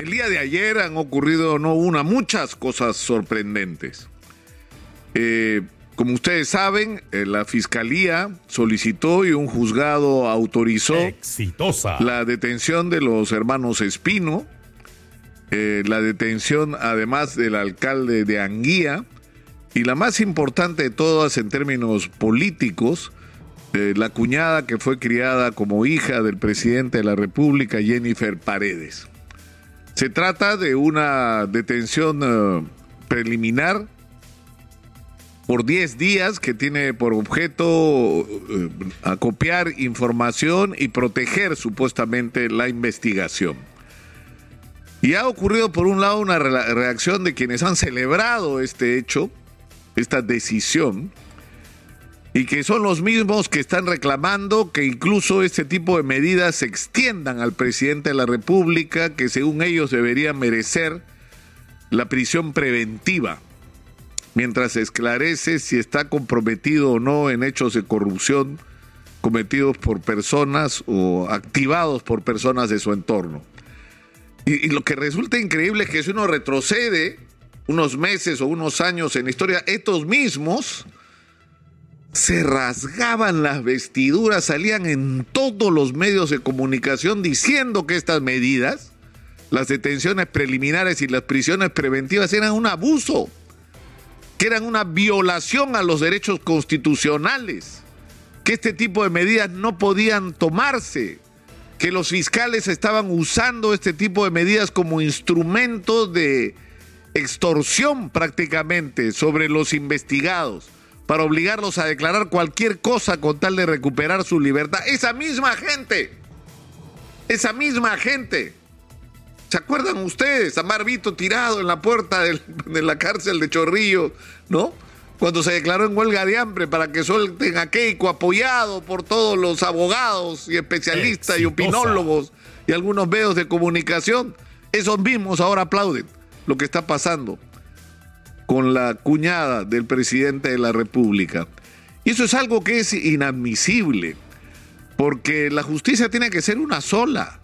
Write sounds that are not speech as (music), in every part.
El día de ayer han ocurrido no una, muchas cosas sorprendentes. Eh, como ustedes saben, eh, la fiscalía solicitó y un juzgado autorizó Exitosa. la detención de los hermanos Espino, eh, la detención además del alcalde de Anguía y la más importante de todas en términos políticos, la cuñada que fue criada como hija del presidente de la República, Jennifer Paredes. Se trata de una detención eh, preliminar por 10 días que tiene por objeto eh, acopiar información y proteger supuestamente la investigación. Y ha ocurrido por un lado una re- reacción de quienes han celebrado este hecho, esta decisión, y que son los mismos que están reclamando que incluso este tipo de medidas se extiendan al presidente de la República, que según ellos debería merecer la prisión preventiva, mientras se esclarece si está comprometido o no en hechos de corrupción cometidos por personas o activados por personas de su entorno. Y, y lo que resulta increíble es que si uno retrocede unos meses o unos años en la historia, estos mismos se rasgaban las vestiduras, salían en todos los medios de comunicación diciendo que estas medidas, las detenciones preliminares y las prisiones preventivas, eran un abuso, que eran una violación a los derechos constitucionales, que este tipo de medidas no podían tomarse, que los fiscales estaban usando este tipo de medidas como instrumento de extorsión prácticamente sobre los investigados para obligarlos a declarar cualquier cosa con tal de recuperar su libertad. Esa misma gente, esa misma gente. ¿Se acuerdan ustedes a Marvito tirado en la puerta del- de la cárcel de Chorrillo, no? Cuando se declaró en huelga de hambre para que suelten a Keiko, apoyado por todos los abogados y especialistas y opinólogos y algunos medios de comunicación. Esos mismos ahora aplauden lo que está pasando con la cuñada del presidente de la República. Y eso es algo que es inadmisible, porque la justicia tiene que ser una sola,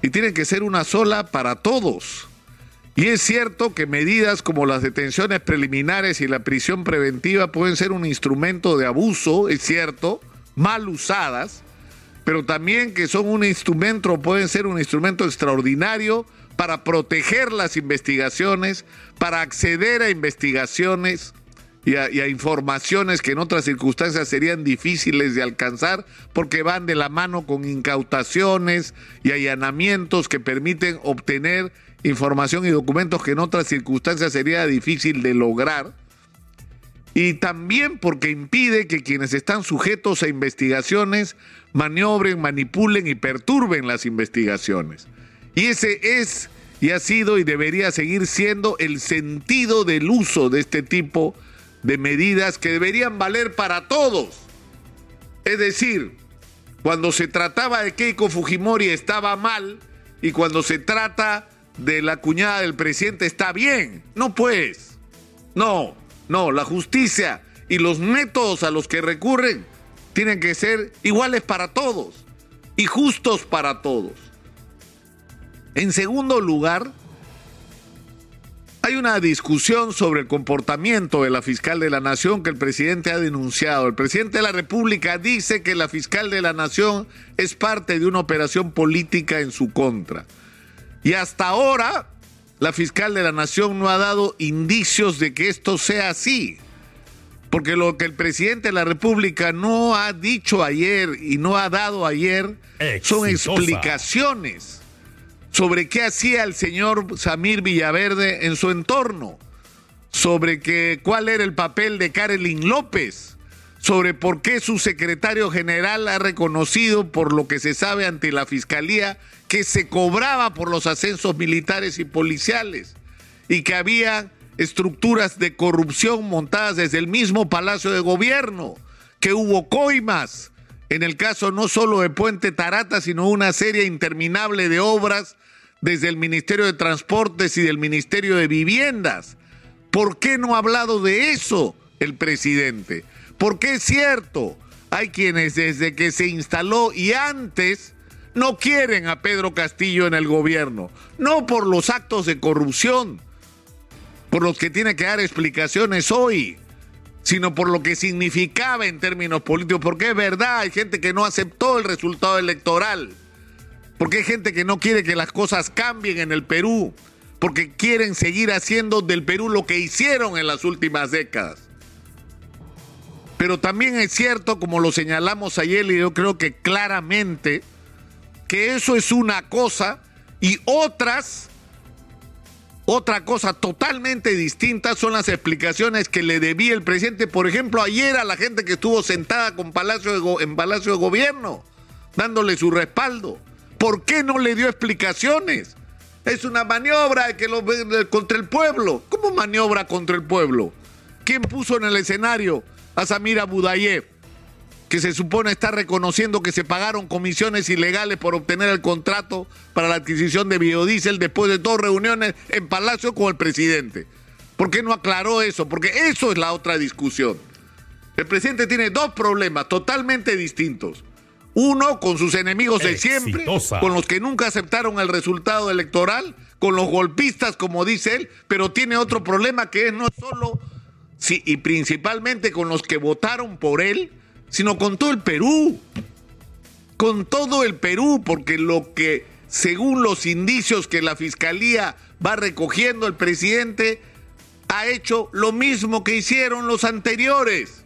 y tiene que ser una sola para todos. Y es cierto que medidas como las detenciones preliminares y la prisión preventiva pueden ser un instrumento de abuso, es cierto, mal usadas, pero también que son un instrumento, pueden ser un instrumento extraordinario para proteger las investigaciones, para acceder a investigaciones y a, informaciones que en otras circunstancias serían difíciles de alcanzar porque van de la mano con incautaciones y allanamientos que permiten obtener información y documentos que en otras circunstancias sería difícil de lograr y también porque impide que quienes están sujetos a investigaciones maniobren, manipulen y perturben las investigaciones. Y ese es y ha sido y debería seguir siendo el sentido del uso de este tipo de medidas que deberían valer para todos. Es decir, cuando se trataba de Keiko Fujimori estaba mal y cuando se trata de la cuñada del presidente está bien. No pues. No, no, la justicia y los métodos a los que recurren tienen que ser iguales para todos y justos para todos. En segundo lugar, hay una discusión sobre el comportamiento de la fiscal de la Nación que el presidente ha denunciado. El presidente de la República dice que la fiscal de la Nación es parte de una operación política en su contra. Y hasta ahora, la fiscal de la Nación no ha dado indicios de que esto sea así. Porque lo que el presidente de la República no ha dicho ayer y no ha dado ayer son explicaciones sobre qué hacía el señor Samir Villaverde en su entorno, sobre cuál era el papel de Karelin López, sobre por qué su secretario general ha reconocido por lo que se sabe ante la fiscalía que se cobraba por los ascensos militares y policiales y que había estructuras de corrupción montadas desde el mismo Palacio de Gobierno, que hubo coimas en el caso no solo de Puente Tarata, sino una serie interminable de obras desde el Ministerio de Transportes y del Ministerio de Viviendas. ¿Por qué no ha hablado de eso el presidente? Porque es cierto, hay quienes desde que se instaló y antes no quieren a Pedro Castillo en el gobierno, no por los actos de corrupción, por los que tiene que dar explicaciones hoy, sino por lo que significaba en términos políticos, porque es verdad, hay gente que no aceptó el resultado electoral, porque hay gente que no quiere que las cosas cambien en el Perú, porque quieren seguir haciendo del Perú lo que hicieron en las últimas décadas. Pero también es cierto, como lo señalamos ayer, y yo creo que claramente, que eso es una cosa y otras, otra cosa totalmente distinta son las explicaciones que le debía el presidente, por ejemplo, ayer a la gente que estuvo sentada con Palacio en Palacio de Gobierno, dándole su respaldo. ¿Por qué no le dio explicaciones? Es una maniobra que lo, contra el pueblo. ¿Cómo maniobra contra el pueblo? ¿Quién puso en el escenario a Samira Budayev, que se supone está reconociendo que se pagaron comisiones ilegales por obtener el contrato para la adquisición de biodiesel después de dos reuniones en Palacio con el presidente. ¿Por qué no aclaró eso? Porque eso es la otra discusión. El presidente tiene dos problemas totalmente distintos. Uno, con sus enemigos de siempre, con los que nunca aceptaron el resultado electoral, con los golpistas, como dice él, pero tiene otro problema que es no solo sí, y principalmente con los que votaron por él, sino con todo el Perú. Con todo el Perú, porque lo que, según los indicios que la Fiscalía va recogiendo el presidente, ha hecho lo mismo que hicieron los anteriores.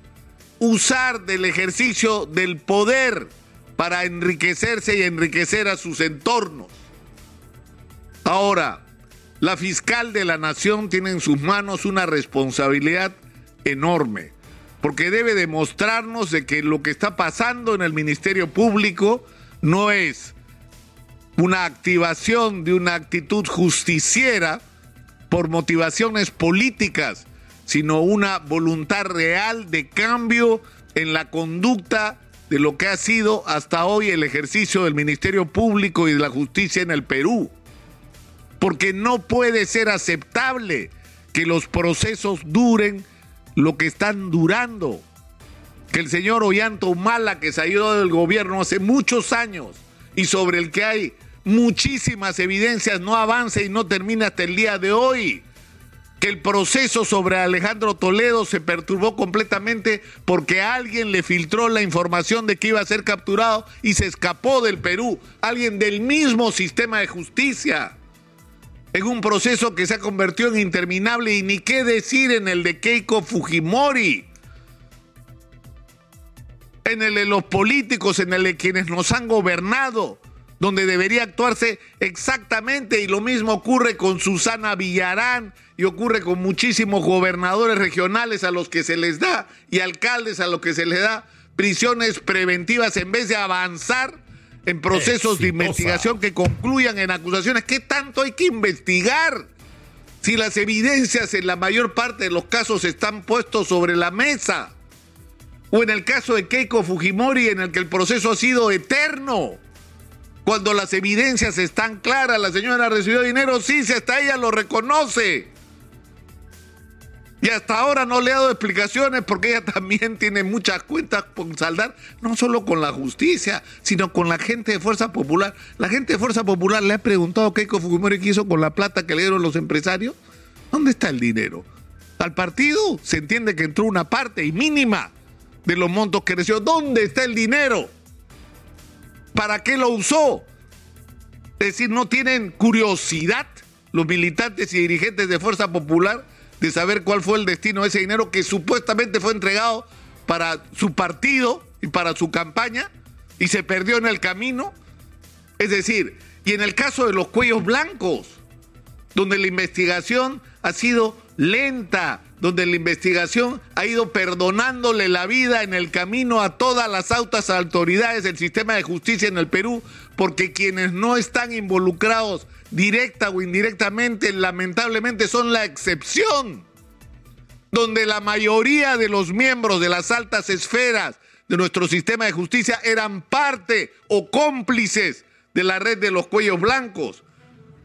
Usar del ejercicio del poder para enriquecerse y enriquecer a sus entornos. Ahora, la fiscal de la nación tiene en sus manos una responsabilidad enorme, porque debe demostrarnos de que lo que está pasando en el Ministerio Público no es una activación de una actitud justiciera por motivaciones políticas, sino una voluntad real de cambio en la conducta de lo que ha sido hasta hoy el ejercicio del Ministerio Público y de la Justicia en el Perú. Porque no puede ser aceptable que los procesos duren lo que están durando. Que el señor Ollanta Humala, que ido del gobierno hace muchos años y sobre el que hay muchísimas evidencias, no avance y no termina hasta el día de hoy. Que el proceso sobre Alejandro Toledo se perturbó completamente porque alguien le filtró la información de que iba a ser capturado y se escapó del Perú. Alguien del mismo sistema de justicia en un proceso que se ha convertido en interminable y ni qué decir en el de Keiko Fujimori, en el de los políticos, en el de quienes nos han gobernado, donde debería actuarse exactamente y lo mismo ocurre con Susana Villarán y ocurre con muchísimos gobernadores regionales a los que se les da y alcaldes a los que se les da prisiones preventivas en vez de avanzar en procesos de investigación que concluyan en acusaciones. ¿Qué tanto hay que investigar? Si las evidencias en la mayor parte de los casos están puestos sobre la mesa. O en el caso de Keiko Fujimori, en el que el proceso ha sido eterno. Cuando las evidencias están claras, la señora recibió dinero, sí, si hasta ella lo reconoce. Y hasta ahora no le ha dado explicaciones porque ella (laughs) también tiene muchas cuentas por saldar, no solo con la justicia, sino con la gente de Fuerza Popular. La gente de Fuerza Popular le ha preguntado a Keiko Fujimori qué hizo con la plata que le dieron los empresarios. ¿Dónde está el dinero? Al partido se entiende que entró una parte y mínima de los montos que recibió. ¿Dónde está el dinero? ¿Para qué lo usó? Es decir, no tienen curiosidad los militantes y dirigentes de Fuerza Popular de saber cuál fue el destino de ese dinero que supuestamente fue entregado para su partido y para su campaña y se perdió en el camino. Es decir, y en el caso de los cuellos blancos, donde la investigación ha sido lenta, donde la investigación ha ido perdonándole la vida en el camino a todas las altas autoridades del sistema de justicia en el Perú, porque quienes no están involucrados directa o indirectamente, lamentablemente son la excepción, donde la mayoría de los miembros de las altas esferas de nuestro sistema de justicia eran parte o cómplices de la red de los cuellos blancos,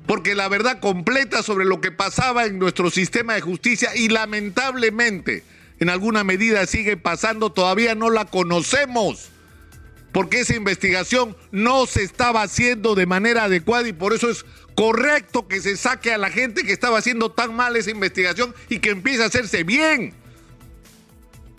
porque la verdad completa sobre lo que pasaba en nuestro sistema de justicia y lamentablemente en alguna medida sigue pasando, todavía no la conocemos. porque esa investigación no se estaba haciendo de manera adecuada y por eso es correcto que se saque a la gente que estaba haciendo tan mal esa investigación y que empiece a hacerse bien.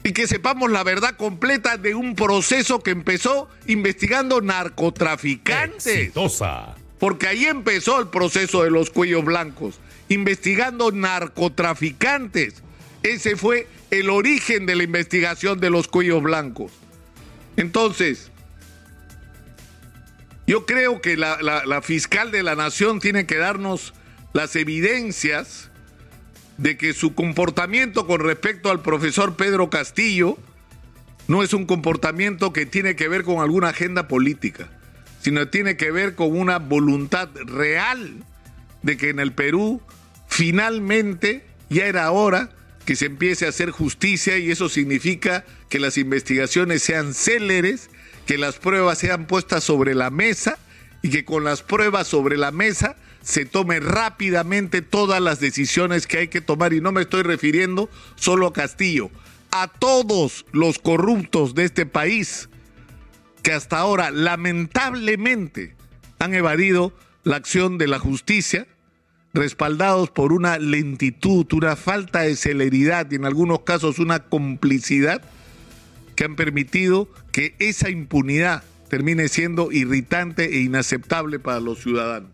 Y que sepamos la verdad completa de un proceso que empezó investigando narcotraficantes. Exitosa. Porque ahí empezó el proceso de los cuellos blancos, investigando narcotraficantes. Ese fue el origen de la investigación de los cuellos blancos. Entonces, yo creo que la, la, fiscal de la nación tiene que darnos las evidencias de que su comportamiento con respecto al profesor Pedro Castillo no es un comportamiento que tiene que ver con alguna agenda política, sino tiene que ver con una voluntad real de que en el Perú finalmente ya era hora que se empiece a hacer justicia y eso significa que las investigaciones sean céleres que las pruebas sean puestas sobre la mesa y que con las pruebas sobre la mesa se tomen rápidamente todas las decisiones que hay que tomar. Y no me estoy refiriendo solo a Castillo, a todos los corruptos de este país que hasta ahora lamentablemente han evadido la acción de la justicia, respaldados por una lentitud, una falta de celeridad y en algunos casos una complicidad que han permitido que esa impunidad termine siendo irritante e inaceptable para los ciudadanos.